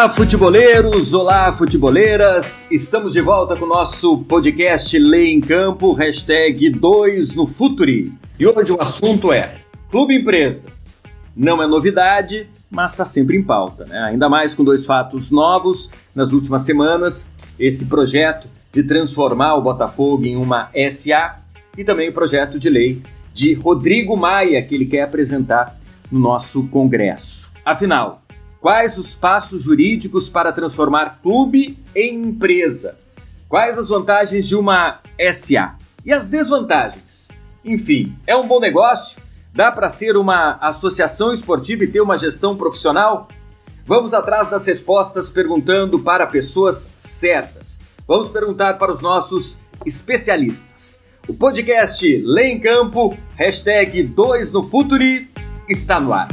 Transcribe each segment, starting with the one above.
Olá, futeboleiros! Olá, futeboleiras! Estamos de volta com o nosso podcast Lei em Campo, hashtag 2 no Futuri. E hoje o assunto é Clube Empresa. Não é novidade, mas está sempre em pauta, né? Ainda mais com dois fatos novos nas últimas semanas: esse projeto de transformar o Botafogo em uma SA e também o projeto de lei de Rodrigo Maia que ele quer apresentar no nosso Congresso. Afinal, quais os passos jurídicos para transformar clube em empresa? Quais as vantagens de uma SA? E as desvantagens? Enfim, é um bom negócio? Dá para ser uma associação esportiva e ter uma gestão profissional? Vamos atrás das respostas perguntando para pessoas certas. Vamos perguntar para os nossos especialistas. O podcast Lê em Campo, hashtag 2 no Futuri, está no ar.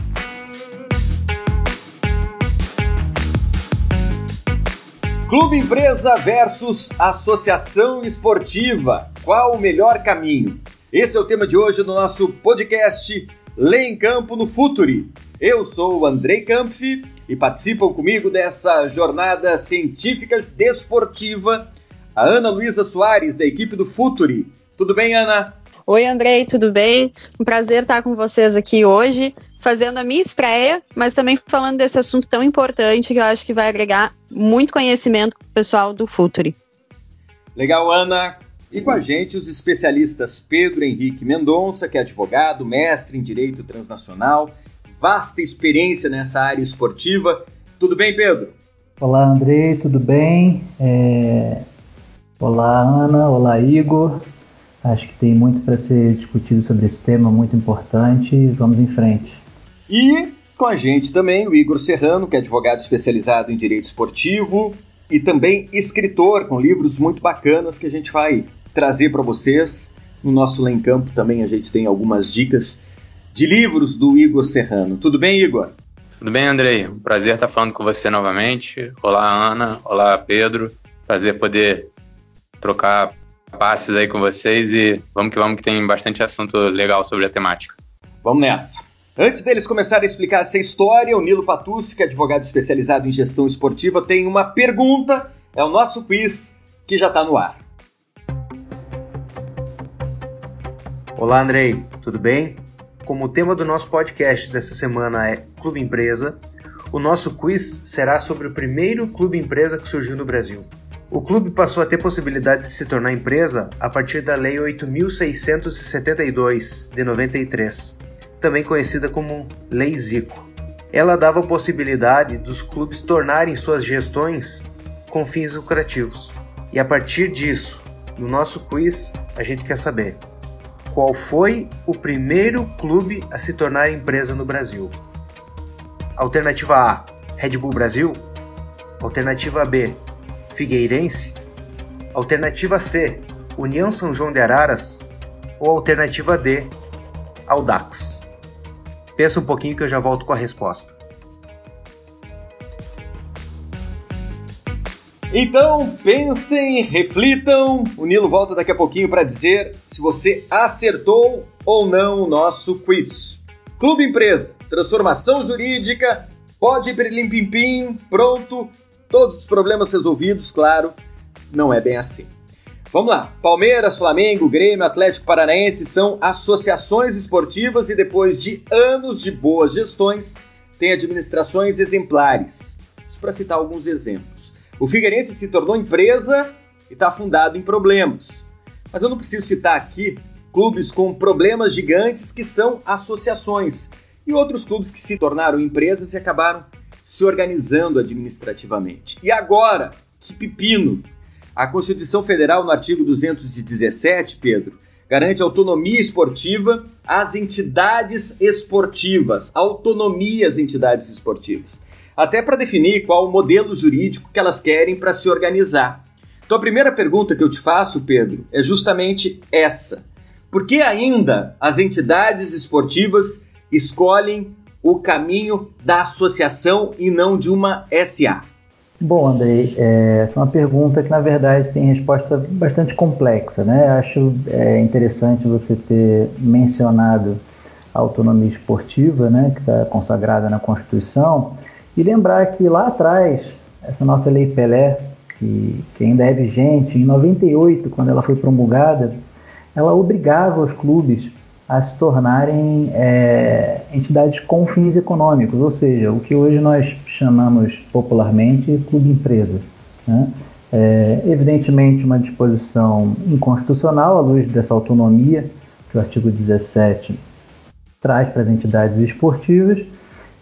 Clube Empresa versus Associação Esportiva. Qual o melhor caminho? Esse é o tema de hoje do nosso podcast Lê em Campo no Futuri. Eu sou o Andrei Kampf e participam comigo dessa jornada científica desportiva a Ana Luísa Soares, da equipe do Futuri. Tudo bem, Ana? Oi, Andrei, tudo bem? Um prazer estar com vocês aqui hoje, fazendo a minha estreia, mas também falando desse assunto tão importante que eu acho que vai agregar muito conhecimento para o pessoal do Futuri. Legal, Ana. E com a gente os especialistas Pedro Henrique Mendonça, que é advogado, mestre em Direito Transnacional, vasta experiência nessa área esportiva. Tudo bem, Pedro? Olá, Andrei, tudo bem? É... Olá, Ana. Olá, Igor. Acho que tem muito para ser discutido sobre esse tema, muito importante. Vamos em frente. E com a gente também o Igor Serrano, que é advogado especializado em direito esportivo e também escritor com livros muito bacanas que a gente vai trazer para vocês. No nosso Lá em Campo também a gente tem algumas dicas de livros do Igor Serrano. Tudo bem, Igor? Tudo bem, Andrei. Um prazer estar falando com você novamente. Olá, Ana. Olá, Pedro. Prazer poder trocar passes aí com vocês e vamos que vamos que tem bastante assunto legal sobre a temática. Vamos nessa. Antes deles começarem a explicar essa história, o Nilo Patucci, que é advogado especializado em gestão esportiva, tem uma pergunta. É o nosso quiz que já está no ar. Olá, Andrei, tudo bem? Como o tema do nosso podcast dessa semana é Clube Empresa, o nosso quiz será sobre o primeiro clube empresa que surgiu no Brasil. O clube passou a ter possibilidade de se tornar empresa a partir da Lei 8.672 de 93, também conhecida como Lei Zico. Ela dava a possibilidade dos clubes tornarem suas gestões com fins lucrativos. E a partir disso, no nosso quiz, a gente quer saber qual foi o primeiro clube a se tornar empresa no Brasil. Alternativa A: Red Bull Brasil. Alternativa B: Figueirense? Alternativa C, União São João de Araras? Ou alternativa D, Audax? Pensa um pouquinho que eu já volto com a resposta. Então, pensem, reflitam. O Nilo volta daqui a pouquinho para dizer se você acertou ou não o nosso quiz. Clube Empresa, transformação jurídica, pode ir para Pim, pronto, Todos os problemas resolvidos, claro, não é bem assim. Vamos lá. Palmeiras, Flamengo, Grêmio, Atlético Paranaense são associações esportivas e depois de anos de boas gestões, têm administrações exemplares. Isso para citar alguns exemplos. O Figueirense se tornou empresa e está fundado em problemas. Mas eu não preciso citar aqui clubes com problemas gigantes que são associações e outros clubes que se tornaram empresas e acabaram se organizando administrativamente. E agora, que pepino! A Constituição Federal, no artigo 217, Pedro, garante autonomia esportiva às entidades esportivas, autonomia às entidades esportivas, até para definir qual o modelo jurídico que elas querem para se organizar. Então a primeira pergunta que eu te faço, Pedro, é justamente essa. Por que ainda as entidades esportivas escolhem o caminho da associação e não de uma SA? Bom, Andrei, é, essa é uma pergunta que na verdade tem resposta bastante complexa, né? Acho é, interessante você ter mencionado a autonomia esportiva, né, que está consagrada na Constituição, e lembrar que lá atrás essa nossa Lei Pelé, que, que ainda é vigente, em 98, quando ela foi promulgada, ela obrigava os clubes a se tornarem é, entidades com fins econômicos, ou seja, o que hoje nós chamamos popularmente clube empresa. Né? É, evidentemente, uma disposição inconstitucional à luz dessa autonomia que o artigo 17 traz para as entidades esportivas.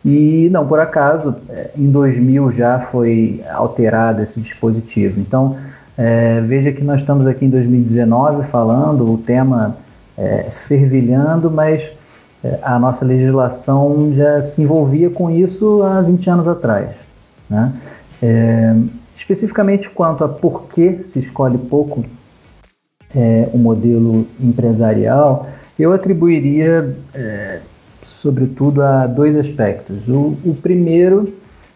E não por acaso, é, em 2000 já foi alterado esse dispositivo. Então, é, veja que nós estamos aqui em 2019 falando, o tema é, fervilhando, mas é, a nossa legislação já se envolvia com isso há 20 anos atrás. Né? É, especificamente quanto a por que se escolhe pouco é, o modelo empresarial, eu atribuiria, é, sobretudo, a dois aspectos. O, o, primeiro,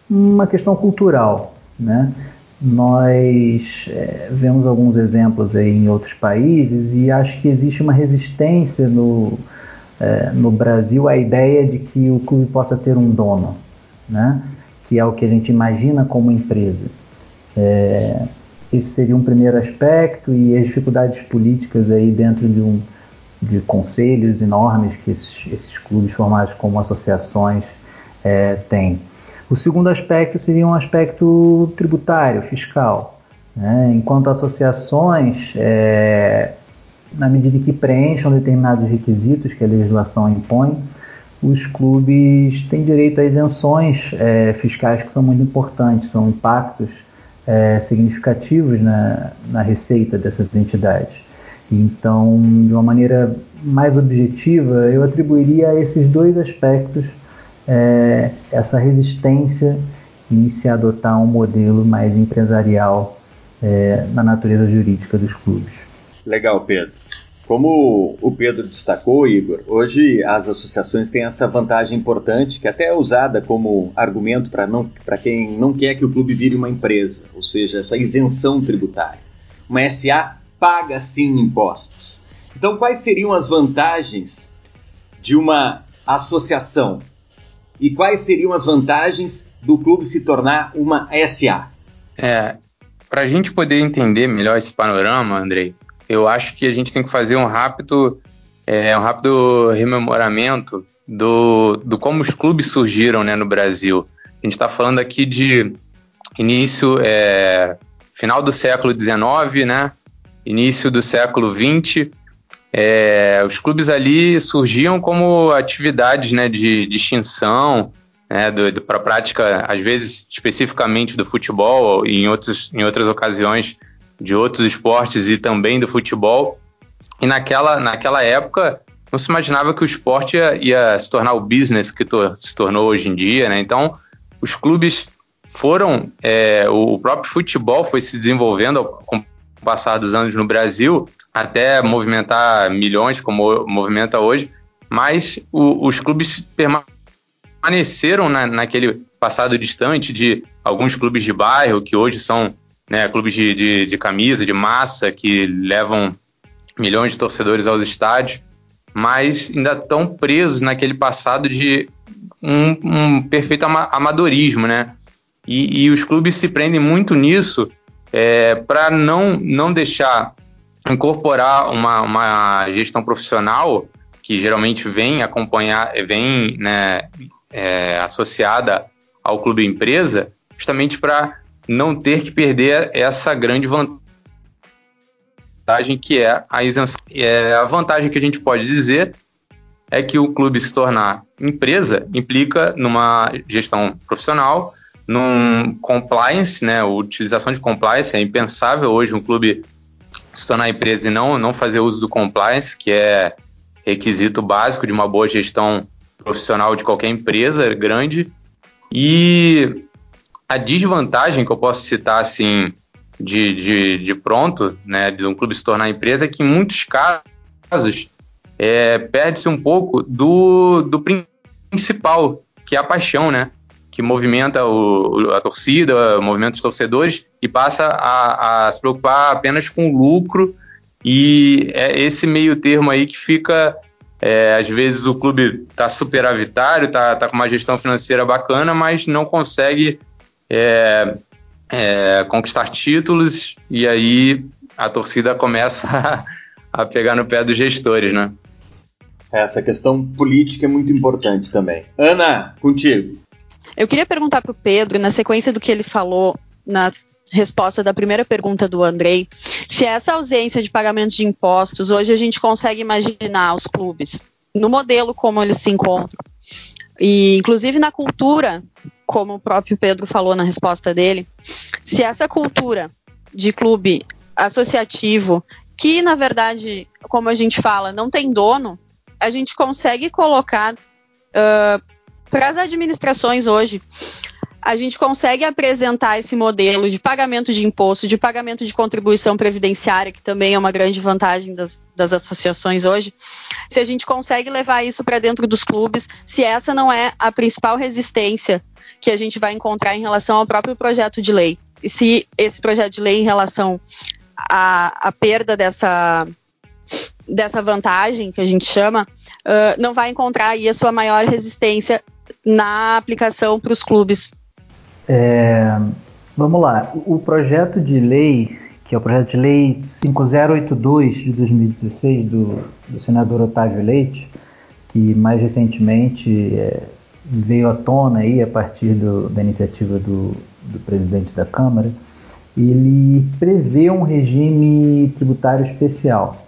uma questão cultural. Né? Nós é, vemos alguns exemplos aí em outros países e acho que existe uma resistência no, é, no Brasil à ideia de que o clube possa ter um dono, né? que é o que a gente imagina como empresa. É, esse seria um primeiro aspecto e as dificuldades políticas aí dentro de um de conselhos enormes que esses, esses clubes formados como associações é, têm. O segundo aspecto seria um aspecto tributário, fiscal. Né? Enquanto associações, é, na medida que preencham determinados requisitos que a legislação impõe, os clubes têm direito a isenções é, fiscais que são muito importantes, são impactos é, significativos na, na receita dessas entidades. Então, de uma maneira mais objetiva, eu atribuiria a esses dois aspectos é, essa resistência em se adotar um modelo mais empresarial é, na natureza jurídica dos clubes. Legal, Pedro. Como o Pedro destacou, Igor, hoje as associações têm essa vantagem importante, que até é usada como argumento para quem não quer que o clube vire uma empresa, ou seja, essa isenção tributária. Uma SA paga sim impostos. Então, quais seriam as vantagens de uma associação? E quais seriam as vantagens do clube se tornar uma SA? É, para a gente poder entender melhor esse panorama, Andrei, eu acho que a gente tem que fazer um rápido, é, um rápido rememoramento do, do como os clubes surgiram né, no Brasil. A gente está falando aqui de início, é, final do século XIX, né, início do século XX, é, os clubes ali surgiam como atividades né, de, de extinção, né, para a prática, às vezes especificamente do futebol e em, outros, em outras ocasiões de outros esportes e também do futebol. E naquela, naquela época não se imaginava que o esporte ia, ia se tornar o business que to, se tornou hoje em dia. Né? Então, os clubes foram, é, o próprio futebol foi se desenvolvendo com o passar dos anos no Brasil até movimentar milhões, como movimenta hoje, mas o, os clubes permaneceram na, naquele passado distante de alguns clubes de bairro, que hoje são né, clubes de, de, de camisa, de massa, que levam milhões de torcedores aos estádios, mas ainda estão presos naquele passado de um, um perfeito amadorismo, né? E, e, os clubes se prendem muito nisso é, para não, não deixar incorporar uma, uma gestão profissional que geralmente vem acompanhar, vem né, é, associada ao clube empresa, justamente para não ter que perder essa grande vantagem que é a isenção. É, a vantagem que a gente pode dizer é que o clube se tornar empresa implica numa gestão profissional, num compliance, né, utilização de compliance é impensável hoje um clube se tornar empresa e não, não fazer uso do compliance, que é requisito básico de uma boa gestão profissional de qualquer empresa grande. E a desvantagem que eu posso citar assim de, de, de pronto, né, de um clube se tornar empresa, é que em muitos casos é, perde-se um pouco do, do principal, que é a paixão, né? Que movimenta o, a torcida, movimenta os torcedores e passa a, a se preocupar apenas com o lucro e é esse meio termo aí que fica é, às vezes o clube está superavitário, está tá com uma gestão financeira bacana, mas não consegue é, é, conquistar títulos e aí a torcida começa a, a pegar no pé dos gestores, né? Essa questão política é muito importante também. Ana, contigo. Eu queria perguntar para o Pedro, na sequência do que ele falou na resposta da primeira pergunta do Andrei, se essa ausência de pagamento de impostos, hoje a gente consegue imaginar os clubes no modelo como eles se encontram, e inclusive na cultura, como o próprio Pedro falou na resposta dele, se essa cultura de clube associativo, que na verdade, como a gente fala, não tem dono, a gente consegue colocar uh, para as administrações hoje, a gente consegue apresentar esse modelo de pagamento de imposto, de pagamento de contribuição previdenciária, que também é uma grande vantagem das, das associações hoje, se a gente consegue levar isso para dentro dos clubes, se essa não é a principal resistência que a gente vai encontrar em relação ao próprio projeto de lei. E se esse projeto de lei em relação à, à perda dessa, dessa vantagem, que a gente chama, uh, não vai encontrar aí a sua maior resistência na aplicação para os clubes? É, vamos lá. O projeto de lei, que é o projeto de lei 5082 de 2016 do, do senador Otávio Leite, que mais recentemente é, veio à tona aí a partir do, da iniciativa do, do presidente da Câmara, ele prevê um regime tributário especial,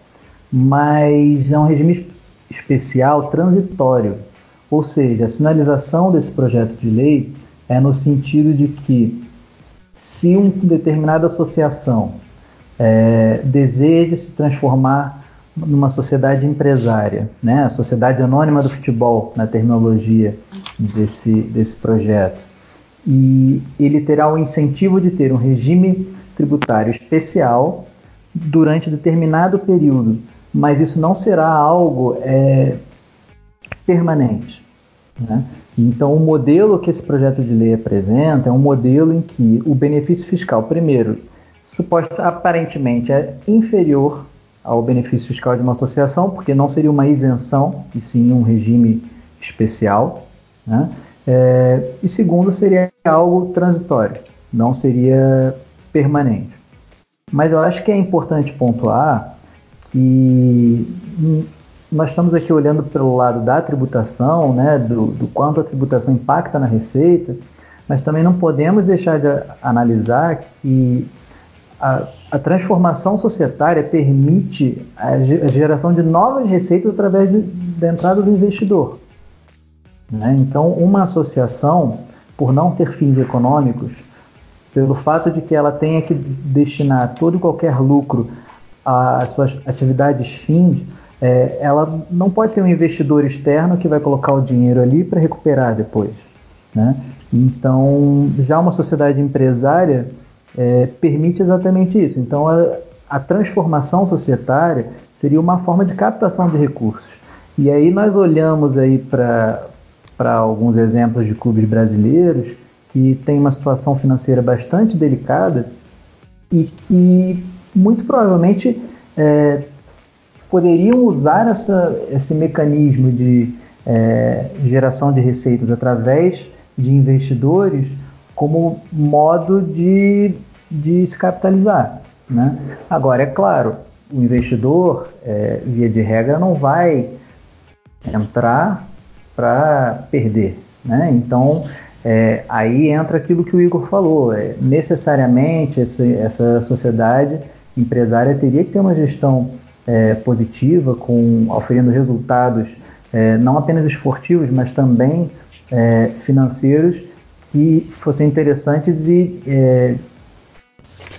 mas é um regime especial transitório, ou seja, a sinalização desse projeto de lei é no sentido de que, se uma determinada associação é, deseja se transformar numa sociedade empresária, né, a sociedade anônima do futebol, na terminologia desse, desse projeto, e ele terá o incentivo de ter um regime tributário especial durante determinado período, mas isso não será algo é, permanente. Né? Então, o modelo que esse projeto de lei apresenta é um modelo em que o benefício fiscal, primeiro, suposto, aparentemente é inferior ao benefício fiscal de uma associação, porque não seria uma isenção, e sim um regime especial. Né? É, e segundo, seria algo transitório, não seria permanente. Mas eu acho que é importante pontuar que nós estamos aqui olhando pelo lado da tributação, né, do, do, quanto a tributação impacta na receita, mas também não podemos deixar de analisar que a, a transformação societária permite a, geração de novas receitas através de, da entrada do investidor. Né? Então, uma associação, por não ter fins econômicos, pelo fato de que ela tenha que destinar todo e qualquer lucro às suas atividades fins, é, ela não pode ter um investidor externo que vai colocar o dinheiro ali para recuperar depois. Né? Então, já uma sociedade empresária é, permite exatamente isso. Então, a, a transformação societária seria uma forma de captação de recursos. E aí nós olhamos aí para alguns exemplos de clubes brasileiros que têm uma situação financeira bastante delicada e que muito provavelmente é, poderiam usar essa, esse mecanismo de é, geração de receitas através de investidores como modo de, de se capitalizar. Né? Agora, é claro, o investidor, é, via de regra, não vai entrar para perder. Né? Então, é, aí entra aquilo que o Igor falou. É, necessariamente, essa, essa sociedade empresária teria que ter uma gestão é, positiva, com oferecendo resultados é, não apenas esportivos, mas também é, financeiros que fossem interessantes e é,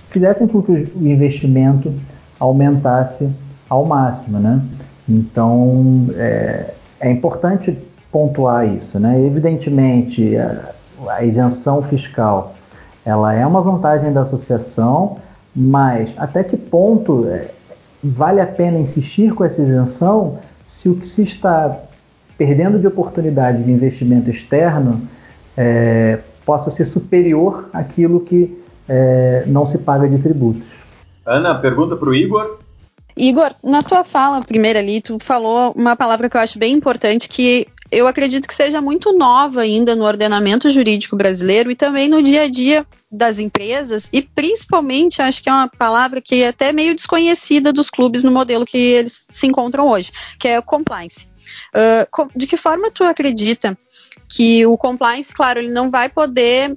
fizessem com que o investimento aumentasse ao máximo, né? Então é, é importante pontuar isso, né? Evidentemente a, a isenção fiscal ela é uma vantagem da associação, mas até que ponto é, vale a pena insistir com essa isenção se o que se está perdendo de oportunidade de investimento externo é, possa ser superior àquilo que é, não se paga de tributos. Ana, pergunta para o Igor. Igor, na tua fala primeira ali, tu falou uma palavra que eu acho bem importante que eu acredito que seja muito nova ainda no ordenamento jurídico brasileiro e também no dia a dia das empresas e principalmente acho que é uma palavra que é até meio desconhecida dos clubes no modelo que eles se encontram hoje, que é o compliance. Uh, de que forma tu acredita que o compliance, claro, ele não vai poder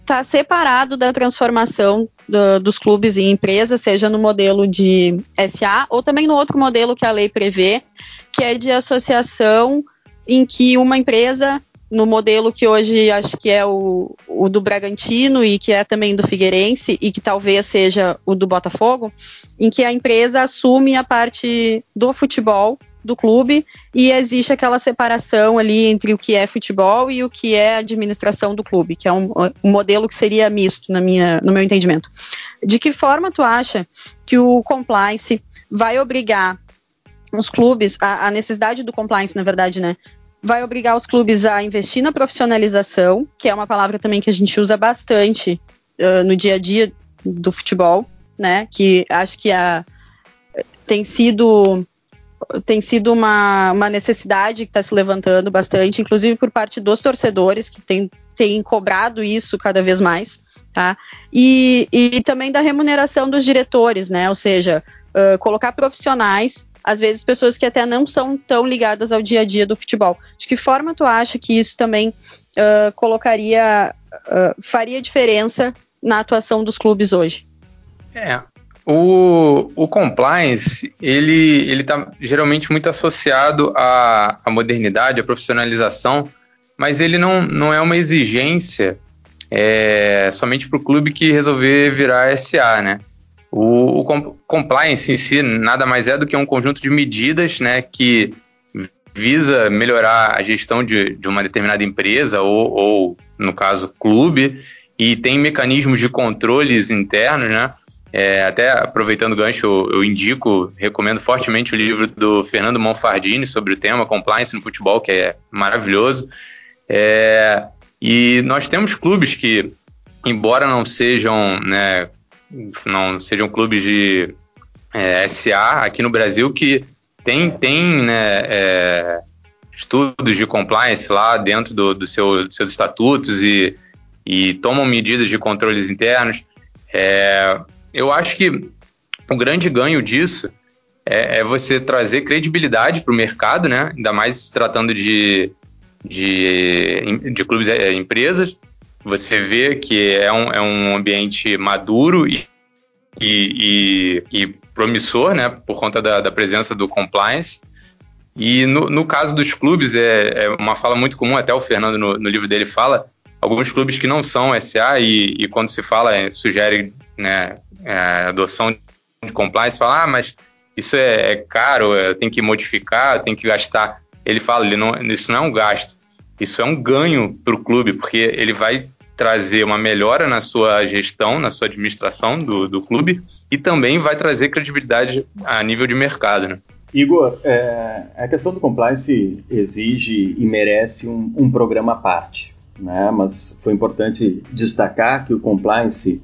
estar tá separado da transformação do, dos clubes em empresas, seja no modelo de SA ou também no outro modelo que a lei prevê, que é de associação em que uma empresa, no modelo que hoje acho que é o, o do Bragantino e que é também do Figueirense e que talvez seja o do Botafogo, em que a empresa assume a parte do futebol do clube e existe aquela separação ali entre o que é futebol e o que é administração do clube, que é um, um, modelo que seria misto na minha, no meu entendimento. De que forma tu acha que o compliance vai obrigar os clubes, a, a, necessidade do compliance, na verdade, né? Vai obrigar os clubes a investir na profissionalização, que é uma palavra também que a gente usa bastante uh, no dia a dia do futebol, né? Que acho que a, tem sido tem sido uma, uma necessidade que está se levantando bastante, inclusive por parte dos torcedores que têm tem cobrado isso cada vez mais, tá? E, e também da remuneração dos diretores, né? Ou seja, uh, colocar profissionais às vezes pessoas que até não são tão ligadas ao dia a dia do futebol. De que forma tu acha que isso também uh, colocaria, uh, faria diferença na atuação dos clubes hoje? É, o, o compliance, ele está geralmente muito associado à, à modernidade, à profissionalização, mas ele não, não é uma exigência é, somente para o clube que resolver virar SA, né? O, o, compliance em si nada mais é do que um conjunto de medidas né, que visa melhorar a gestão de, de uma determinada empresa ou, ou, no caso, clube, e tem mecanismos de controles internos, né? É, até aproveitando o gancho, eu, eu, indico, recomendo fortemente o livro do Fernando Monfardini sobre o tema compliance no futebol, que é maravilhoso. É, e nós temos clubes que, embora não sejam né, não sejam clubes de é, SA aqui no Brasil que tem, tem né, é, estudos de compliance lá dentro do, do seu, dos seus estatutos e, e tomam medidas de controles internos. É, eu acho que o grande ganho disso é, é você trazer credibilidade para o mercado, né? ainda mais se tratando de, de, de clubes, é, empresas, você vê que é um, é um ambiente maduro e, e, e, e promissor, né, por conta da, da presença do compliance. E no, no, caso dos clubes, é, é, uma fala muito comum, até o Fernando no, no, livro dele fala, alguns clubes que não são SA e, e quando se fala, é, sugere né, é, adoção de compliance, fala, ah, mas isso é, é caro, é, tem que modificar, tem que gastar. Ele fala, ele não, isso não é um gasto, isso é um ganho para o clube, porque ele vai trazer uma melhora na sua gestão, na sua administração do, do clube e também vai trazer credibilidade a nível de mercado. Né? Igor, é, a questão do compliance exige e merece um, um programa à parte, né? mas foi importante destacar que o compliance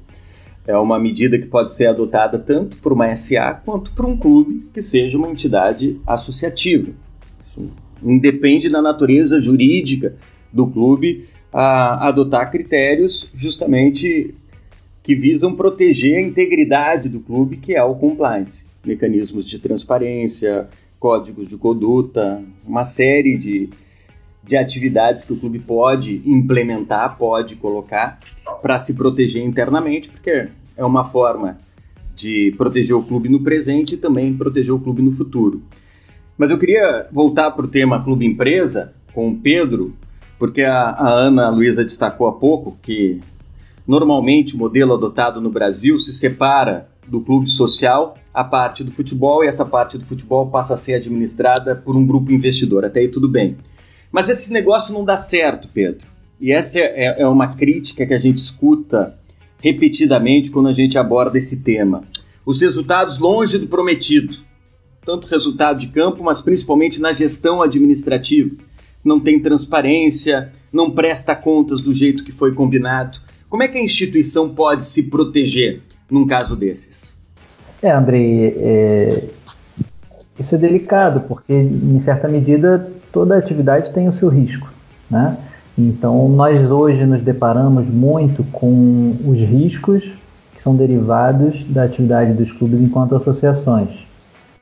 é uma medida que pode ser adotada tanto por uma SA quanto por um clube que seja uma entidade associativa. Independe da natureza jurídica do clube a adotar critérios justamente que visam proteger a integridade do clube, que é o compliance. Mecanismos de transparência, códigos de conduta, uma série de, de atividades que o clube pode implementar, pode colocar para se proteger internamente, porque é uma forma de proteger o clube no presente e também proteger o clube no futuro. Mas eu queria voltar para o tema clube empresa com o Pedro, porque a, a Ana Luísa destacou há pouco que normalmente o modelo adotado no Brasil se separa do clube social a parte do futebol e essa parte do futebol passa a ser administrada por um grupo investidor. Até aí tudo bem. Mas esse negócio não dá certo, Pedro. E essa é, é uma crítica que a gente escuta repetidamente quando a gente aborda esse tema. Os resultados longe do prometido. Tanto resultado de campo, mas principalmente na gestão administrativa não tem transparência, não presta contas do jeito que foi combinado. Como é que a instituição pode se proteger num caso desses? É, Andrei, é... isso é delicado, porque em certa medida toda atividade tem o seu risco, né? Então, nós hoje nos deparamos muito com os riscos que são derivados da atividade dos clubes enquanto associações,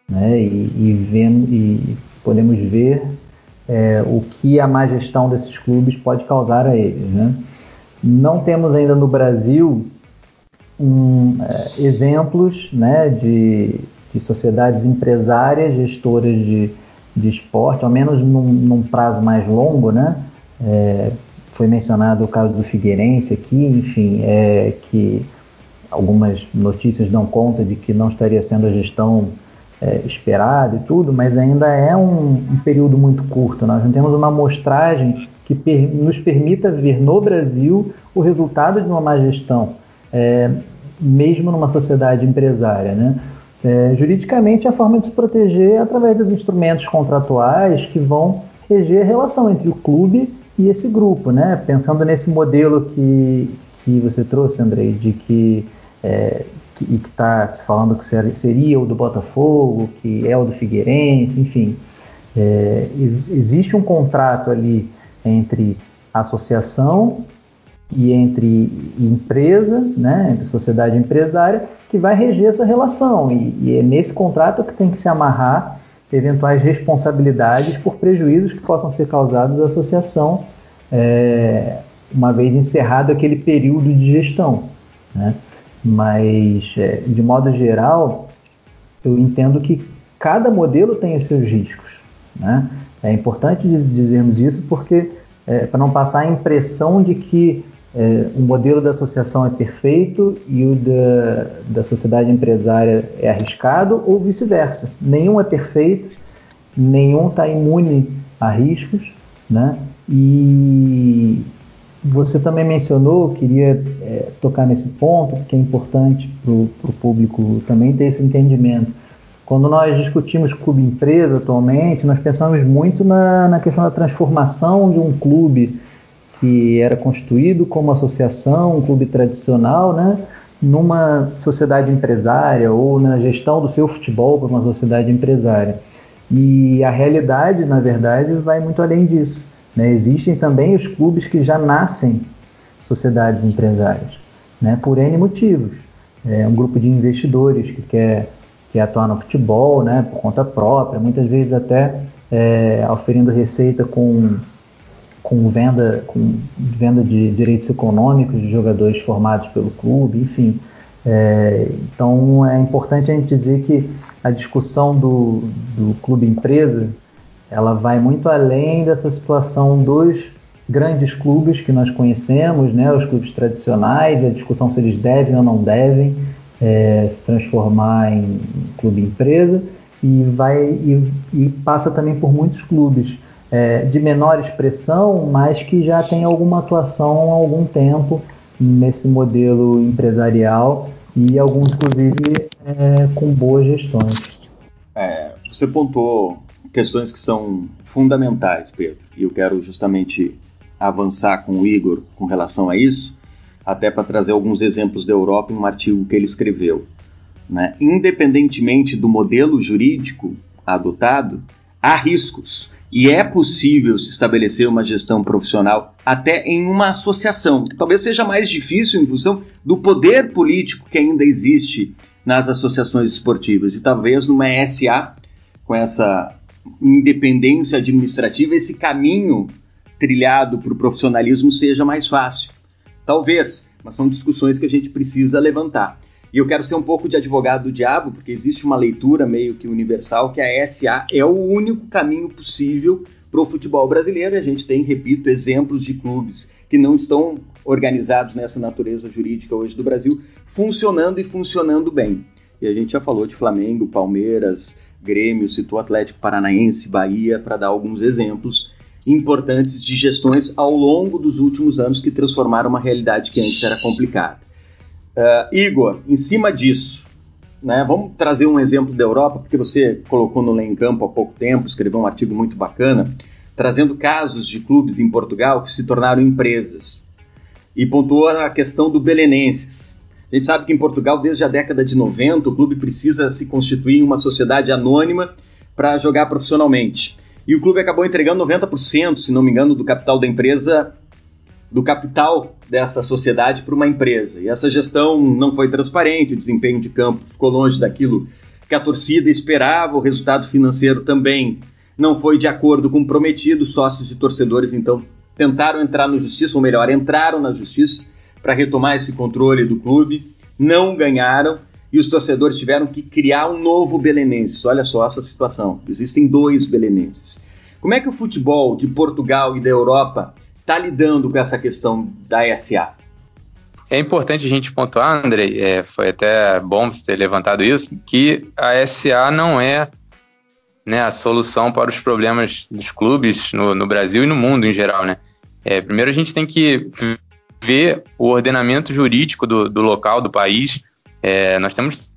né? E, e, vemos, e podemos ver é, o que a má gestão desses clubes pode causar a eles, né? Não temos ainda no Brasil um, é, exemplos né, de, de sociedades empresárias, gestoras de, de esporte, ao menos num, num prazo mais longo, né? É, foi mencionado o caso do Figueirense aqui, enfim, é, que algumas notícias dão conta de que não estaria sendo a gestão é, esperada e tudo, mas ainda é um, um, período muito curto. Nós não temos uma amostragem que per, nos permita ver no Brasil o resultado de uma má gestão, é, mesmo numa sociedade empresária. Né? É, juridicamente, a forma de se proteger é através dos instrumentos contratuais que vão reger a relação entre o clube e esse grupo, né? Pensando nesse modelo que, que você trouxe, Andrei, de que é, que está se falando que seria o do Botafogo, que é o do Figueirense, enfim, é, existe um contrato ali entre associação e entre empresa, né, entre sociedade empresária, que vai reger essa relação. E, e, é nesse contrato que tem que se amarrar eventuais responsabilidades por prejuízos que possam ser causados à associação, é, uma vez encerrado aquele período de gestão. Né? Mas, é, de modo geral, eu entendo que cada modelo tem os seus riscos. Né? É importante dizermos isso porque, é, para não passar a impressão de que é, o modelo da associação é perfeito e o da, da sociedade empresária é arriscado, ou vice-versa. Nenhum é perfeito, nenhum está imune a riscos, né? E você também mencionou, queria é, tocar nesse ponto, que é importante para o público também ter esse entendimento. Quando nós discutimos clube empresa atualmente, nós pensamos muito na, na questão da transformação de um clube que era constituído como associação, um clube tradicional, né, numa sociedade empresária ou na gestão do seu futebol para uma sociedade empresária. E a realidade, na verdade, vai muito além disso. Né? Existem também os clubes que já nascem sociedades empresárias, né? por N motivos. É um grupo de investidores que quer, quer atuar no futebol né? por conta própria, muitas vezes até é, oferindo receita com com venda, com venda de direitos econômicos de jogadores formados pelo clube, enfim. É, então é importante a gente dizer que a discussão do, do clube empresa ela vai muito além dessa situação dos grandes clubes que nós conhecemos, né, os clubes tradicionais, a discussão se eles devem ou não devem é, se transformar em clube empresa e vai e, e passa também por muitos clubes é, de menor expressão, mas que já tem alguma atuação há algum tempo nesse modelo empresarial e alguns, inclusive, é, com boas gestões. É, você pontuou questões que são fundamentais, Pedro, e eu quero justamente avançar com o Igor com relação a isso, até para trazer alguns exemplos da Europa em um artigo que ele escreveu. Né? Independentemente do modelo jurídico adotado, há riscos e é possível se estabelecer uma gestão profissional até em uma associação. Talvez seja mais difícil em função do poder político que ainda existe nas associações esportivas e talvez numa SA com essa independência administrativa esse caminho trilhado para o profissionalismo seja mais fácil. Talvez, mas são discussões que a gente precisa levantar. E eu quero ser um pouco de advogado do diabo, porque existe uma leitura meio que universal que a SA é o único caminho possível para o futebol brasileiro. E a gente tem, repito, exemplos de clubes que não estão organizados nessa natureza jurídica hoje do Brasil, funcionando e funcionando bem. E a gente já falou de Flamengo, Palmeiras, Grêmio, citou Atlético Paranaense, Bahia, para dar alguns exemplos importantes de gestões ao longo dos últimos anos que transformaram uma realidade que antes era complicada. Uh, Igor, em cima disso, né, vamos trazer um exemplo da Europa, porque você colocou no Lei em Campo há pouco tempo, escreveu um artigo muito bacana, trazendo casos de clubes em Portugal que se tornaram empresas. E pontuou a questão do Belenenses. A gente sabe que em Portugal, desde a década de 90, o clube precisa se constituir em uma sociedade anônima para jogar profissionalmente. e o clube acabou entregando 90%, se não me engano, do capital da empresa, do capital dessa sociedade para uma empresa. E essa gestão não foi transparente, o desempenho de campo ficou longe daquilo que a torcida esperava, o resultado financeiro também não foi de acordo com o prometido. Sócios e torcedores então tentaram entrar na justiça, ou melhor, entraram na justiça para retomar esse controle do clube, não ganharam e os torcedores tiveram que criar um novo belenenses. Olha só essa situação. Existem dois belenenses. Como é que o futebol de Portugal e da Europa está lidando com essa questão da SA? É importante a gente pontuar, André, é, foi até bom você ter levantado isso, que a SA não é né, a solução para os problemas dos clubes no, no Brasil e no mundo em geral. Né? É, primeiro a gente tem que ver o ordenamento jurídico do, do local, do país. É, nós temos,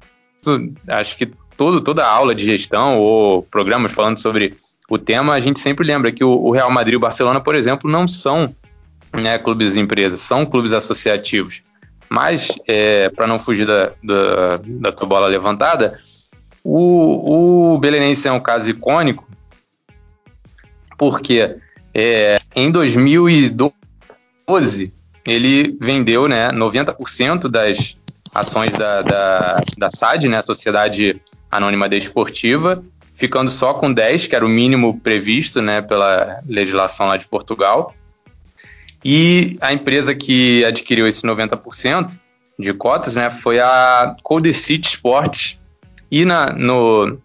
acho que todo, toda aula de gestão ou programas falando sobre o tema, a gente sempre lembra que o, o Real Madrid e o Barcelona, por exemplo, não são né, clubes empresas, são clubes associativos. Mas, é, para não fugir da, da, da, tua bola levantada, o, o Belenense é um caso icônico, porque é, em 2012 ele vendeu né, 90% das ações da, da, da SAD, né, a Sociedade Anônima Desportiva, ficando só com 10, que era o mínimo previsto né, pela legislação lá de Portugal. E a empresa que adquiriu esse 90% de cotas né, foi a Codecity Sports. E na, no,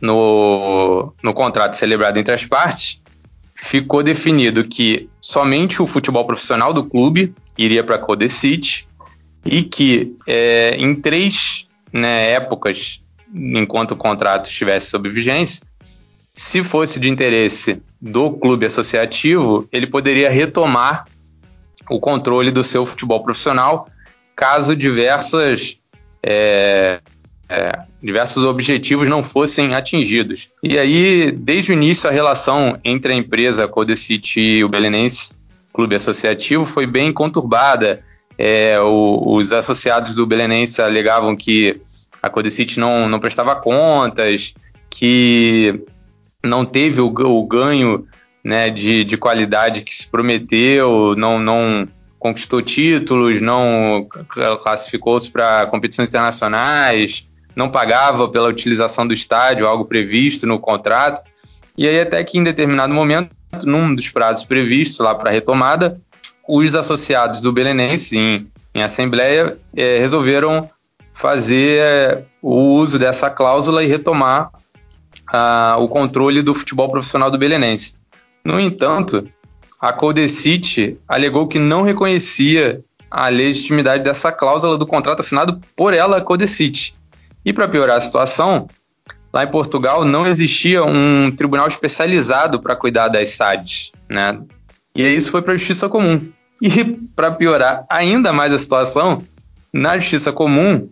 no, no contrato celebrado entre as partes, ficou definido que somente o futebol profissional do clube iria para a Codecity e que é, em três né, épocas, enquanto o contrato estivesse sob vigência, se fosse de interesse do clube associativo, ele poderia retomar o controle do seu futebol profissional, caso diversas, é, é, diversos objetivos não fossem atingidos. E aí, desde o início, a relação entre a empresa Codecity e o Belenense Clube Associativo foi bem conturbada. É, o, os associados do Belenense alegavam que a Codecity não, não prestava contas, que não teve o, o ganho né, de, de qualidade que se prometeu, não, não conquistou títulos, não classificou-se para competições internacionais, não pagava pela utilização do estádio, algo previsto no contrato. E aí, até que em determinado momento, num dos prazos previstos lá para a retomada, os associados do Belenense, em, em assembleia, é, resolveram fazer é, o uso dessa cláusula e retomar o controle do futebol profissional do Belenense. No entanto, a Codecity alegou que não reconhecia a legitimidade dessa cláusula do contrato assinado por ela, a Codecity. E para piorar a situação, lá em Portugal não existia um tribunal especializado para cuidar das SADs, né? E isso foi para a Justiça Comum. E para piorar ainda mais a situação, na Justiça Comum,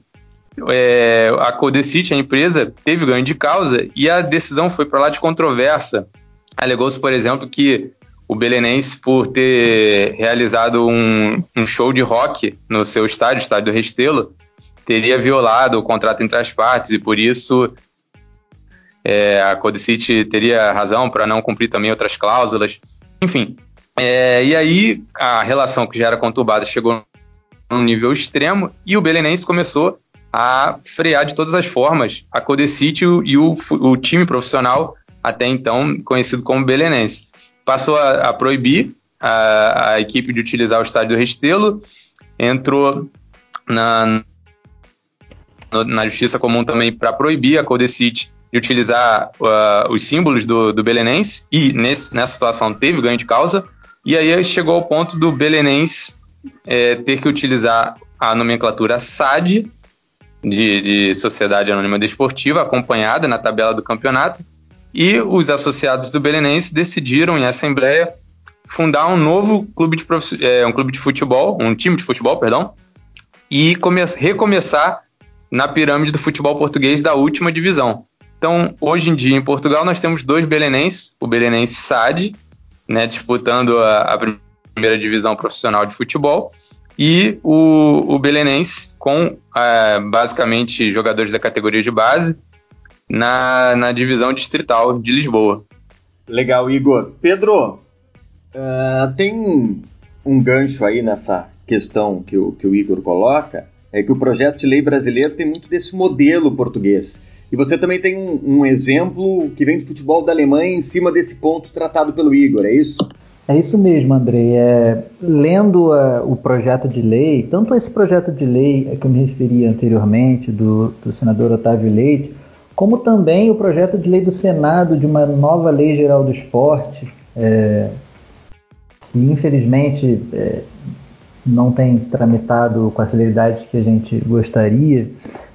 é, a Codecity, a empresa, teve ganho de causa e a decisão foi para lá de controvérsia. Alegou-se, por exemplo, que o Belenense, por ter realizado um, um, show de rock no seu estádio, estádio do Restelo, teria violado o contrato entre as partes e por isso é, a Codecity teria razão para não cumprir também outras cláusulas. Enfim, é, e aí a relação que já era conturbada chegou num nível extremo e o Belenense começou a frear de todas as formas a Codecity e o, o time profissional, até então conhecido como Belenense. Passou a, a proibir a, a, equipe de utilizar o estádio do Restelo, entrou na, na Justiça Comum também para proibir a Codecity de utilizar uh, os símbolos do, do Belenense, e nesse, nessa situação teve ganho de causa, e aí chegou ao ponto do Belenense é, ter que utilizar a nomenclatura SAD de, de Sociedade Anônima Desportiva, acompanhada na tabela do campeonato, e os associados do Belenense decidiram em assembleia fundar um novo clube de, é, um clube de futebol, um time de futebol, perdão, e recomeçar na pirâmide do futebol português da última divisão. Então, hoje em dia em Portugal nós temos dois belenenses, o Belenense SAD, né, disputando a, a primeira divisão profissional de futebol, e o, o Belenense com é, basicamente jogadores da categoria de base na, na divisão distrital de Lisboa. Legal, Igor. Pedro, uh, tem um gancho aí nessa questão que o, que o Igor coloca, é que o projeto de lei brasileiro tem muito desse modelo português. E você também tem um, um exemplo que vem do futebol da Alemanha em cima desse ponto tratado pelo Igor, é isso? É isso mesmo, Andrei. É, lendo uh, o projeto de lei, tanto esse projeto de lei que eu me referi anteriormente, do, do senador Otávio Leite, como também o projeto de lei do Senado de uma nova lei geral do esporte, é, que infelizmente é, não tem tramitado com a celeridade que a gente gostaria.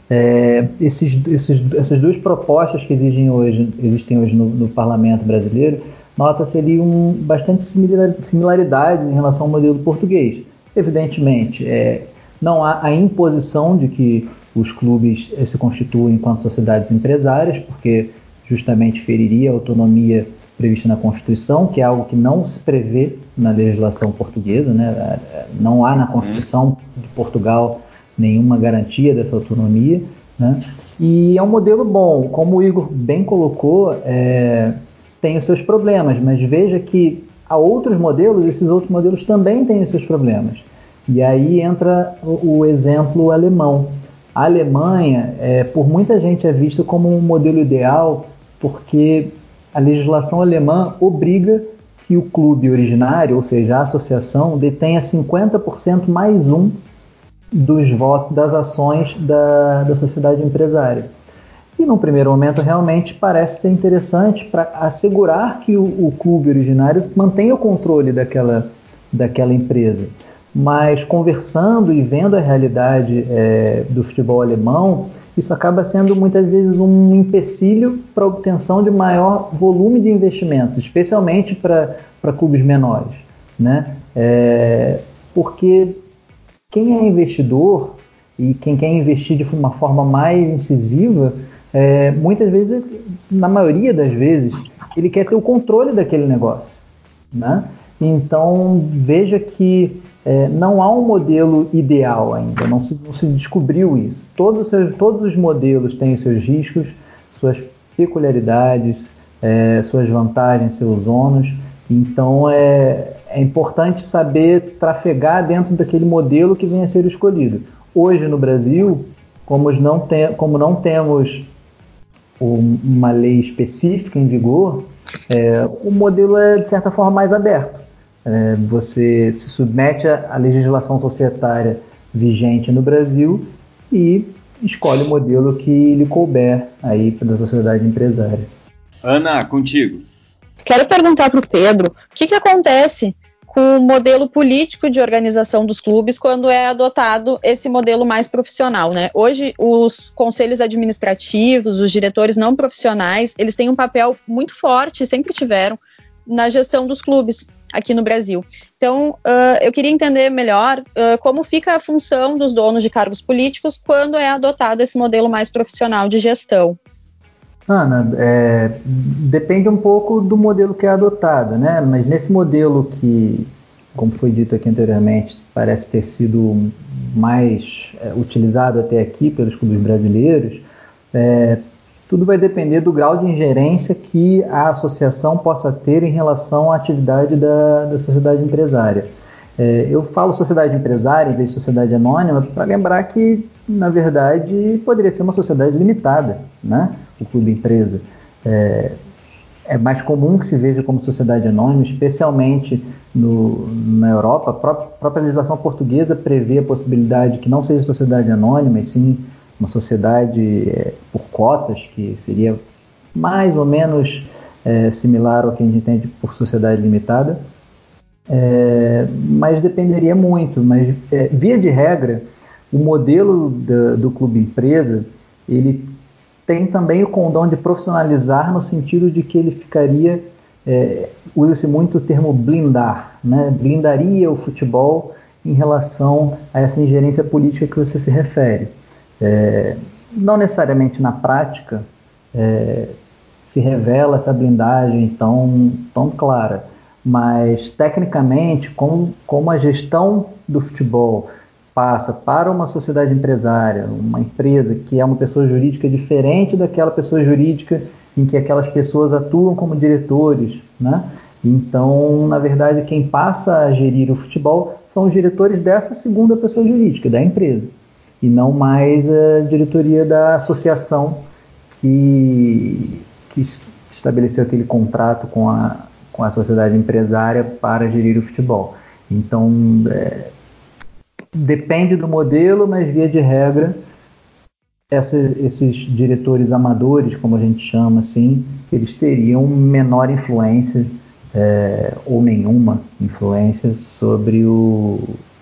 É, esses, esses, essas duas propostas que hoje, existem hoje no, no parlamento brasileiro nota-se ali um, bastante similaridades em relação ao modelo português. Evidentemente, é, não há a imposição de que os clubes eh, se constituem enquanto sociedades empresárias, porque justamente feriria a autonomia prevista na Constituição, que é algo que não se prevê na legislação portuguesa, né? Não há na Constituição de Portugal nenhuma garantia dessa autonomia, né? E é um modelo bom, como o Igor bem colocou, é, tem os seus problemas, mas veja que há outros modelos, esses outros modelos também têm os seus problemas. E aí entra o, o exemplo alemão. A Alemanha, é, por muita gente, é vista como um modelo ideal porque a legislação alemã obriga que o clube originário, ou seja, a associação, detenha 50% mais um dos votos das ações da, da sociedade empresária. E num primeiro momento realmente parece ser interessante para assegurar que o, o, clube originário mantenha o controle daquela, daquela empresa. Mas conversando e vendo a realidade é, do futebol alemão, isso acaba sendo muitas vezes um empecilho para a obtenção de maior volume de investimentos, especialmente para clubes menores. Né? É, porque quem é investidor e quem quer investir de uma forma mais incisiva, é, muitas vezes, na maioria das vezes, ele quer ter o controle daquele negócio. Né? Então veja que é, não há um modelo ideal ainda, não se, não se descobriu isso. Todos os, seus, todos os modelos têm seus riscos, suas peculiaridades, é, suas vantagens, seus ônus. Então é, é importante saber trafegar dentro daquele modelo que venha a ser escolhido. Hoje no Brasil, como não, como não temos uma lei específica em vigor, é, o modelo é de certa forma mais aberto. É, você se submete à legislação societária vigente no Brasil e escolhe o modelo que lhe couber aí para a sociedade empresária. Ana, contigo. Quero perguntar para o Pedro o que, que acontece com o modelo político de organização dos clubes quando é adotado esse modelo mais profissional, né? Hoje os conselhos administrativos, os diretores não profissionais, eles têm um papel muito forte, sempre tiveram na gestão dos clubes aqui no Brasil. Então, uh, eu queria entender melhor uh, como fica a função dos donos de cargos políticos quando é adotado esse modelo mais profissional de gestão. Ana, é, depende um pouco do modelo que é adotado, né? Mas nesse modelo que, como foi dito aqui anteriormente, parece ter sido mais é, utilizado até aqui pelos clubes brasileiros, é, tudo vai depender do grau de ingerência que a associação possa ter em relação à atividade da, da sociedade empresária. É, eu falo sociedade empresária em vez de sociedade anônima para lembrar que, na verdade, poderia ser uma sociedade limitada, né? o clube empresa. É, é mais comum que se veja como sociedade anônima, especialmente no, na Europa. A própria, a própria legislação portuguesa prevê a possibilidade que não seja sociedade anônima, e sim uma sociedade é, por cotas, que seria mais ou menos é, similar ao que a gente entende por sociedade limitada, é, mas dependeria muito. Mas, é, via de regra, o modelo da, do clube empresa ele tem também o condão de profissionalizar no sentido de que ele ficaria, é, usa-se muito o termo blindar, né? blindaria o futebol em relação a essa ingerência política que você se refere. É, não necessariamente na prática é, se revela essa blindagem tão, tão clara, mas tecnicamente, como, como a gestão do futebol passa para uma sociedade empresária, uma empresa que é uma pessoa jurídica diferente daquela pessoa jurídica em que aquelas pessoas atuam como diretores, né? Então, na verdade, quem passa a gerir o futebol são os diretores dessa segunda pessoa jurídica, da empresa, e não mais a diretoria da associação que, que estabeleceu aquele contrato com a, com a sociedade empresária para gerir o futebol. Então, é, depende do modelo, mas via de regra, essa, esses diretores amadores, como a gente chama assim, eles teriam menor influência é, ou nenhuma influência sobre, o,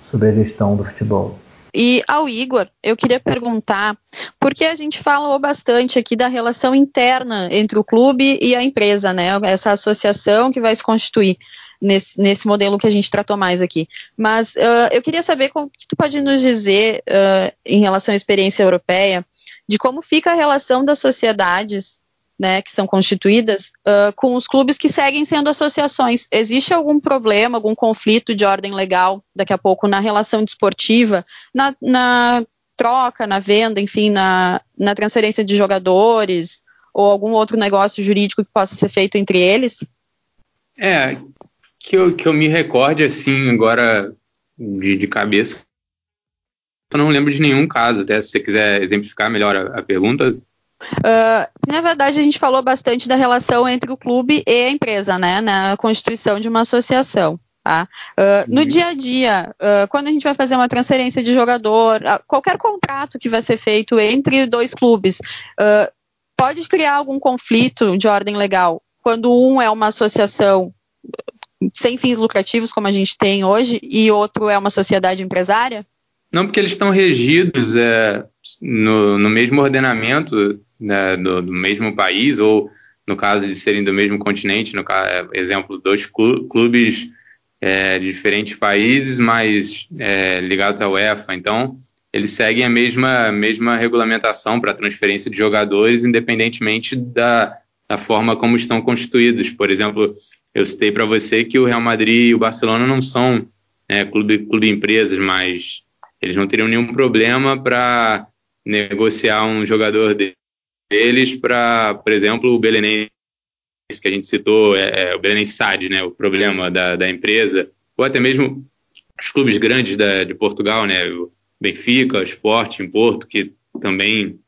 sobre a gestão do futebol. E ao Igor, eu queria perguntar, porque a gente falou bastante aqui da relação interna entre o clube e a empresa, né? Essa associação que vai se constituir nesse, nesse modelo que a gente tratou mais aqui. Mas uh, eu queria saber o que tu pode nos dizer uh, em relação à experiência europeia, de como fica a relação das sociedades né, que são constituídas, uh, com os clubes que seguem sendo associações. Existe algum problema, algum conflito de ordem legal, daqui a pouco, na relação desportiva, na, na troca, na venda, enfim, na, na transferência de jogadores, ou algum outro negócio jurídico que possa ser feito entre eles? É, que eu, que eu me recorde, assim, agora de, de cabeça, eu não lembro de nenhum caso, até se você quiser exemplificar melhor a, a pergunta, Uh, na verdade, a gente falou bastante da relação entre o clube e a empresa, né, na constituição de uma associação. Tá? Uh, no uhum. dia a dia, uh, quando a gente vai fazer uma transferência de jogador, qualquer contrato que vai ser feito entre dois clubes, pode criar algum conflito de ordem legal quando um é uma associação sem fins lucrativos, como a gente tem hoje, e outro é uma sociedade empresária? Não, porque eles estão regidos é, no, no mesmo ordenamento né, do, do, mesmo país, ou no caso de serem do mesmo continente, no caso, exemplo, dois clubes é, de diferentes países, mas é, ligados à UEFA. Então, eles seguem a mesma, mesma regulamentação para transferência de jogadores, independentemente da, da forma como estão constituídos. Por exemplo, eu citei para você que o Real Madrid e o Barcelona não são é, clube, clube empresas, mas eles não teriam nenhum problema para negociar um jogador deles para, por exemplo, o Belenense que a gente citou, é, é, o Belenense SAD, né, o problema da, da empresa, ou até mesmo os clubes grandes da, de Portugal, né, o Benfica, o em Porto, que também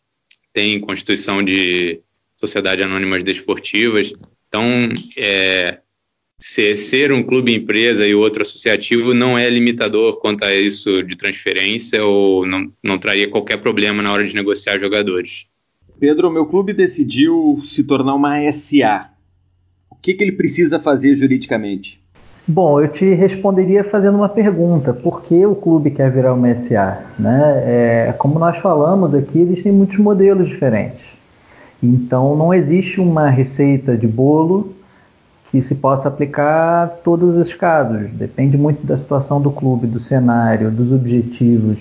tem constituição de sociedade anônimas desportivas. Então, é, ser, ser um clube empresa e outro associativo não é limitador quanto a isso de transferência ou não, não traria qualquer problema na hora de negociar jogadores. Pedro, meu clube decidiu se tornar uma SA. O que, que ele precisa fazer juridicamente? Bom, eu te responderia fazendo uma pergunta: por que o clube quer virar uma SA? Né? É, como nós falamos aqui, existem muitos modelos diferentes. Então, não existe uma receita de bolo que se possa aplicar a todos os casos. Depende muito da situação do clube, do cenário, dos objetivos.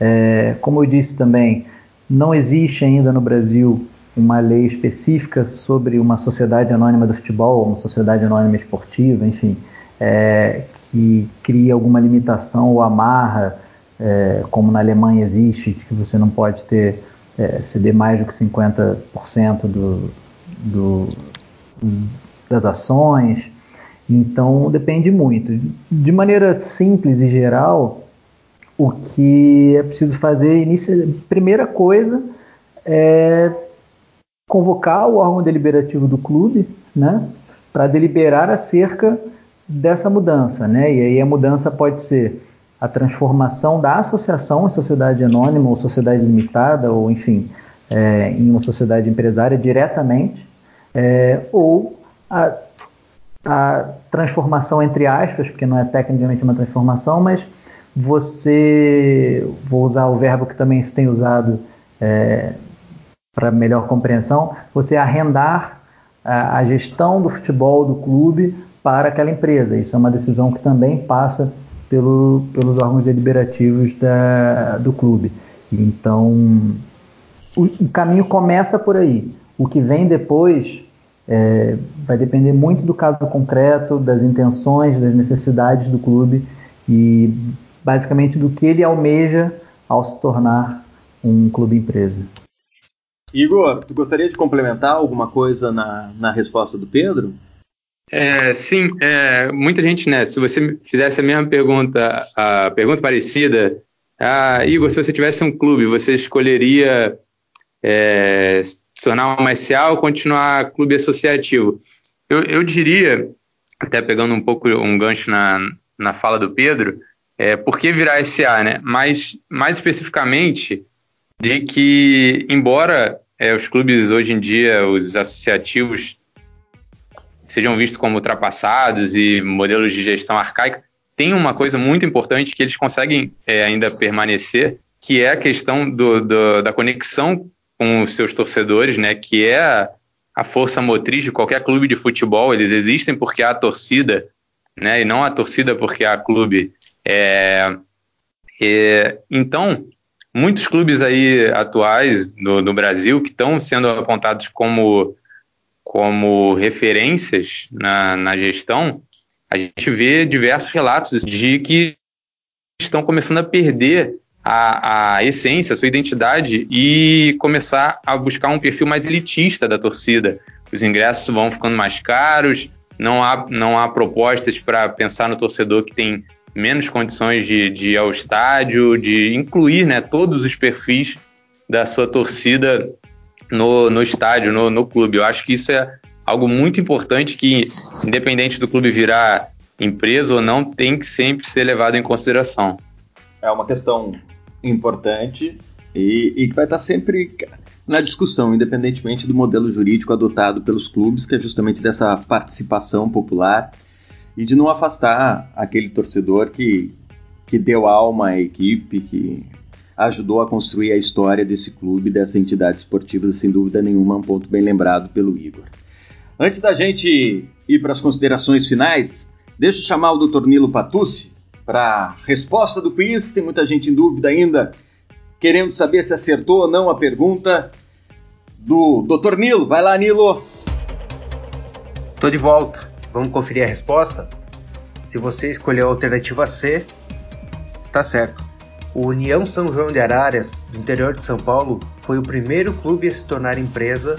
É, como eu disse também, não existe ainda no Brasil uma lei específica sobre uma sociedade anônima do futebol, uma sociedade anônima esportiva, enfim, é, que cria alguma limitação ou amarra, é, como na Alemanha existe, que você não pode ter é, ceder mais do que 50% do, do, das ações. Então depende muito. De maneira simples e geral, o que é preciso fazer, inicia, primeira coisa, é convocar o órgão deliberativo do clube, né, para deliberar acerca dessa mudança, né? E aí a mudança pode ser a transformação da associação em sociedade anônima ou sociedade limitada, ou enfim, é, em uma sociedade empresária diretamente, é, ou a, a transformação entre aspas, porque não é tecnicamente uma transformação, mas você, vou usar o verbo que também se tem usado é, para melhor compreensão, você arrendar a, a, gestão do futebol do clube para aquela empresa. Isso é uma decisão que também passa pelo, pelos órgãos deliberativos da, do clube. Então, o, o, caminho começa por aí. O que vem depois é, vai depender muito do caso concreto, das intenções, das necessidades do clube e basicamente do que ele almeja ao se tornar um clube empresa. Igor, tu gostaria de complementar alguma coisa na, na resposta do Pedro? É, sim, é, muita gente, né? Se você fizesse a mesma pergunta, a pergunta parecida, ah, Igor, se você tivesse um clube, você escolheria é, se tornar uma SA ou continuar clube associativo? Eu, eu diria, até pegando um pouco um gancho na, na fala do Pedro, é, por que virar SA, né? Mas, mais especificamente, de que, embora é, os clubes hoje em dia, os associativos, sejam vistos como ultrapassados e modelos de gestão arcaica, tem uma coisa muito importante que eles conseguem é, ainda permanecer, que é a questão do, do, da conexão com os seus torcedores, né, que é a, força motriz de qualquer clube de futebol. Eles existem porque há torcida, né, e não a torcida porque há clube. É, é, então, muitos clubes aí atuais no, no Brasil que estão sendo apontados como como referências na, na gestão, a gente vê diversos relatos de que estão começando a perder a, a, essência, a sua identidade e começar a buscar um perfil mais elitista da torcida. Os ingressos vão ficando mais caros, não há, não há propostas para pensar no torcedor que tem menos condições de, de ir ao estádio, de incluir né, todos os perfis da sua torcida no, no estádio, no, no clube. Eu acho que isso é algo muito importante que, independente do clube virar empresa ou não, tem que sempre ser levado em consideração. É uma questão importante e, e que vai estar sempre na discussão, independentemente do modelo jurídico adotado pelos clubes, que é justamente dessa participação popular e de não afastar aquele torcedor que, que deu alma à equipe, que ajudou a construir a história desse clube, dessa entidade esportiva, sem dúvida nenhuma, um ponto bem lembrado pelo Igor. Antes da gente ir para as considerações finais, deixa eu chamar o Dr. Nilo Patucci para resposta do quiz. Tem muita gente em dúvida ainda, querendo saber se acertou ou não a pergunta do Dr. Nilo. Vai lá, Nilo. Tô de volta. Vamos conferir a resposta? Se você escolheu a alternativa C, está certo. O União São João de Araras, do interior de São Paulo, foi o primeiro clube a se tornar empresa,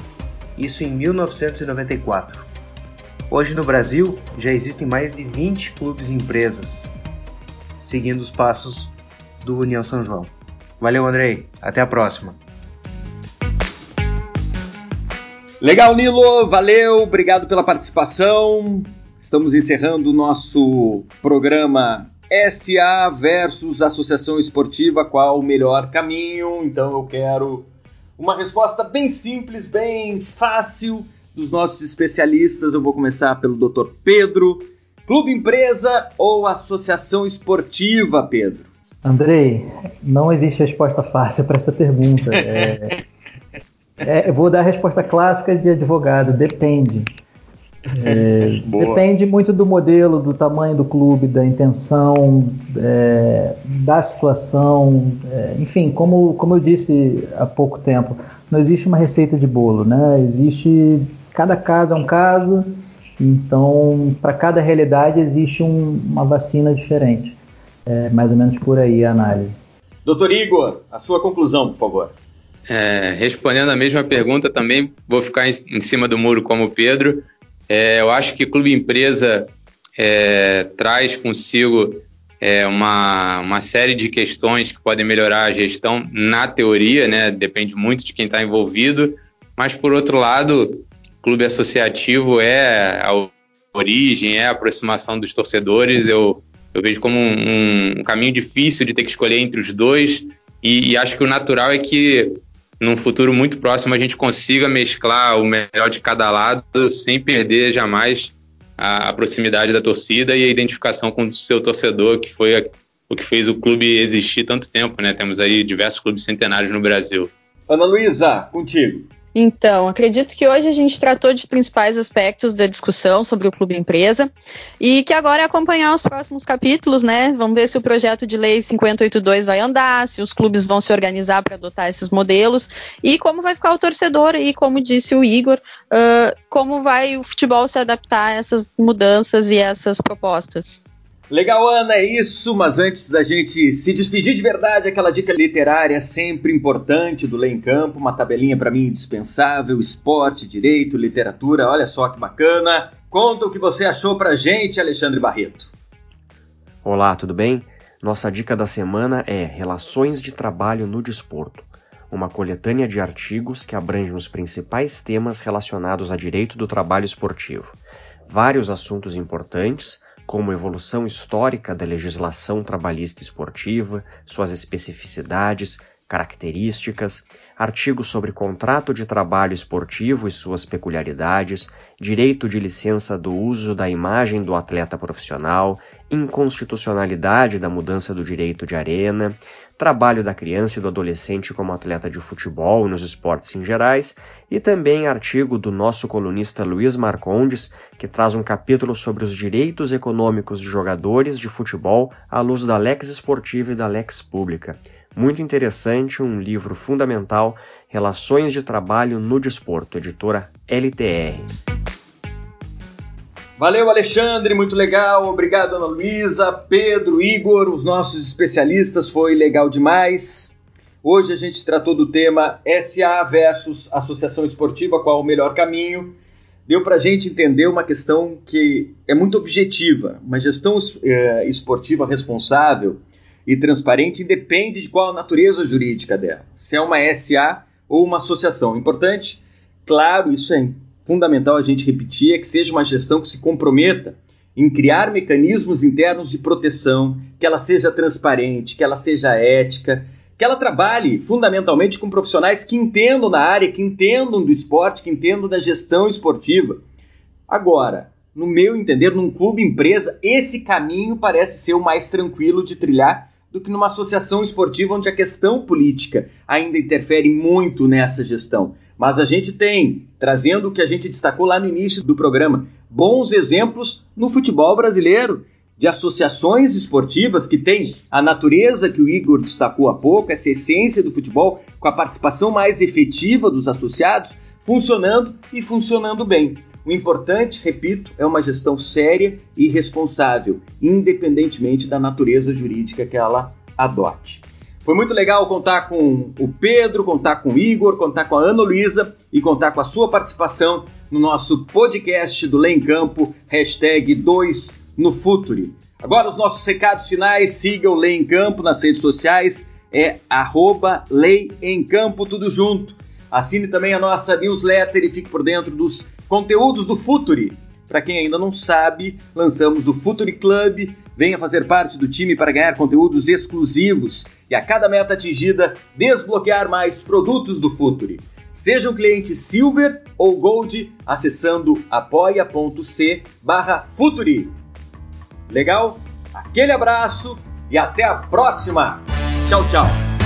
isso em 1994. Hoje no Brasil já existem mais de 20 clubes e empresas, seguindo os passos do União São João. Valeu, Andrei. Até a próxima. Legal, Nilo. Valeu. Obrigado pela participação. Estamos encerrando o nosso programa SA versus Associação Esportiva, qual o melhor caminho? Então eu quero uma resposta bem simples, bem fácil dos nossos especialistas. Eu vou começar pelo Dr. Pedro. Clube empresa ou associação esportiva, Pedro? Andrei, não existe resposta fácil para essa pergunta. É, é, vou dar a resposta clássica de advogado, depende. É, depende muito do modelo, do tamanho do clube, da intenção, é, da situação, é, enfim, como, como eu disse há pouco tempo, não existe uma receita de bolo, né? Existe cada caso é um caso, então para cada realidade existe um, uma vacina diferente. É mais ou menos por aí a análise. Doutor Igor, a sua conclusão, por favor. É, respondendo a mesma pergunta, também vou ficar em, em cima do muro como o Pedro. É, eu acho que clube empresa é, traz consigo é, uma, uma série de questões que podem melhorar a gestão na teoria, né? Depende muito de quem está envolvido. Mas por outro lado, clube associativo é a origem, é a aproximação dos torcedores. Eu, eu vejo como um, um caminho difícil de ter que escolher entre os dois. E, e acho que o natural é que num futuro muito próximo a gente consiga mesclar o melhor de cada lado sem perder jamais a, a proximidade da torcida e a identificação com o seu torcedor, que foi a, o que fez o clube existir tanto tempo, né? Temos aí diversos clubes centenários no Brasil. Ana Luísa, contigo. Então, acredito que hoje a gente tratou de principais aspectos da discussão sobre o clube empresa e que agora é acompanhar os próximos capítulos, né? Vamos ver se o projeto de lei 582 vai andar, se os clubes vão se organizar para adotar esses modelos e como vai ficar o torcedor e, como disse o Igor, uh, como vai o futebol se adaptar a essas mudanças e essas propostas. Legal, Ana, é isso, mas antes da gente se despedir de verdade, aquela dica literária sempre importante do Lei em Campo, uma tabelinha para mim indispensável, esporte, direito, literatura, olha só que bacana. Conta o que você achou pra gente, Alexandre Barreto. Olá, tudo bem? Nossa dica da semana é Relações de Trabalho no Desporto, uma coletânea de artigos que abrange os principais temas relacionados a direito do trabalho esportivo. Vários assuntos importantes, como evolução histórica da legislação trabalhista esportiva, suas especificidades, características, artigos sobre contrato de trabalho esportivo e suas peculiaridades, direito de licença do uso da imagem do atleta profissional, inconstitucionalidade da mudança do direito de arena, trabalho da criança e do adolescente como atleta de futebol nos esportes em gerais, e também artigo do nosso colunista Luiz Marcondes, que traz um capítulo sobre os direitos econômicos de jogadores de futebol à luz da Lex Esportiva e da Lex Pública. Muito interessante, um livro fundamental, Relações de Trabalho no Desporto, editora LTR. Valeu, Alexandre, muito legal. Obrigado, Ana Luísa, Pedro, Igor, os nossos especialistas, foi legal demais. Hoje a gente tratou do tema SA versus Associação Esportiva, qual o melhor caminho. Deu para a gente entender uma questão que é muito objetiva. Uma gestão é, esportiva responsável e transparente independe de qual a natureza jurídica dela, se é uma SA ou uma associação. Importante, claro, isso é fundamental a gente repetir, é que seja uma gestão que se comprometa em criar mecanismos internos de proteção, que ela seja transparente, que ela seja ética, que ela trabalhe fundamentalmente com profissionais que entendam da área, que entendam do esporte, que entendam da gestão esportiva. Agora, no meu entender, num clube empresa, esse caminho parece ser o mais tranquilo de trilhar do que numa associação esportiva onde a questão política ainda interfere muito nessa gestão. Mas a gente tem, trazendo o que a gente destacou lá no início do programa, bons exemplos no futebol brasileiro de associações esportivas que têm a natureza que o Igor destacou há pouco, essa essência do futebol, com a participação mais efetiva dos associados, funcionando e funcionando bem. O importante, repito, é uma gestão séria e responsável, independentemente da natureza jurídica que ela adote. Foi muito legal contar com o Pedro, contar com o Igor, contar com a Ana Luísa e contar com a sua participação no nosso podcast do Lei em Campo, hashtag 2 no Futuri. Agora os nossos recados finais, siga o Lei em Campo nas redes sociais, é arroba Lei em Campo, tudo junto. Assine também a nossa newsletter e fique por dentro dos conteúdos do Futuri. Para quem ainda não sabe, lançamos o Futuri Club. Venha fazer parte do time para ganhar conteúdos exclusivos e a cada meta atingida, desbloquear mais produtos do Futuri. Seja um cliente Silver ou Gold acessando apoia.c barra Futuri. Legal? Aquele abraço e até a próxima! Tchau, tchau!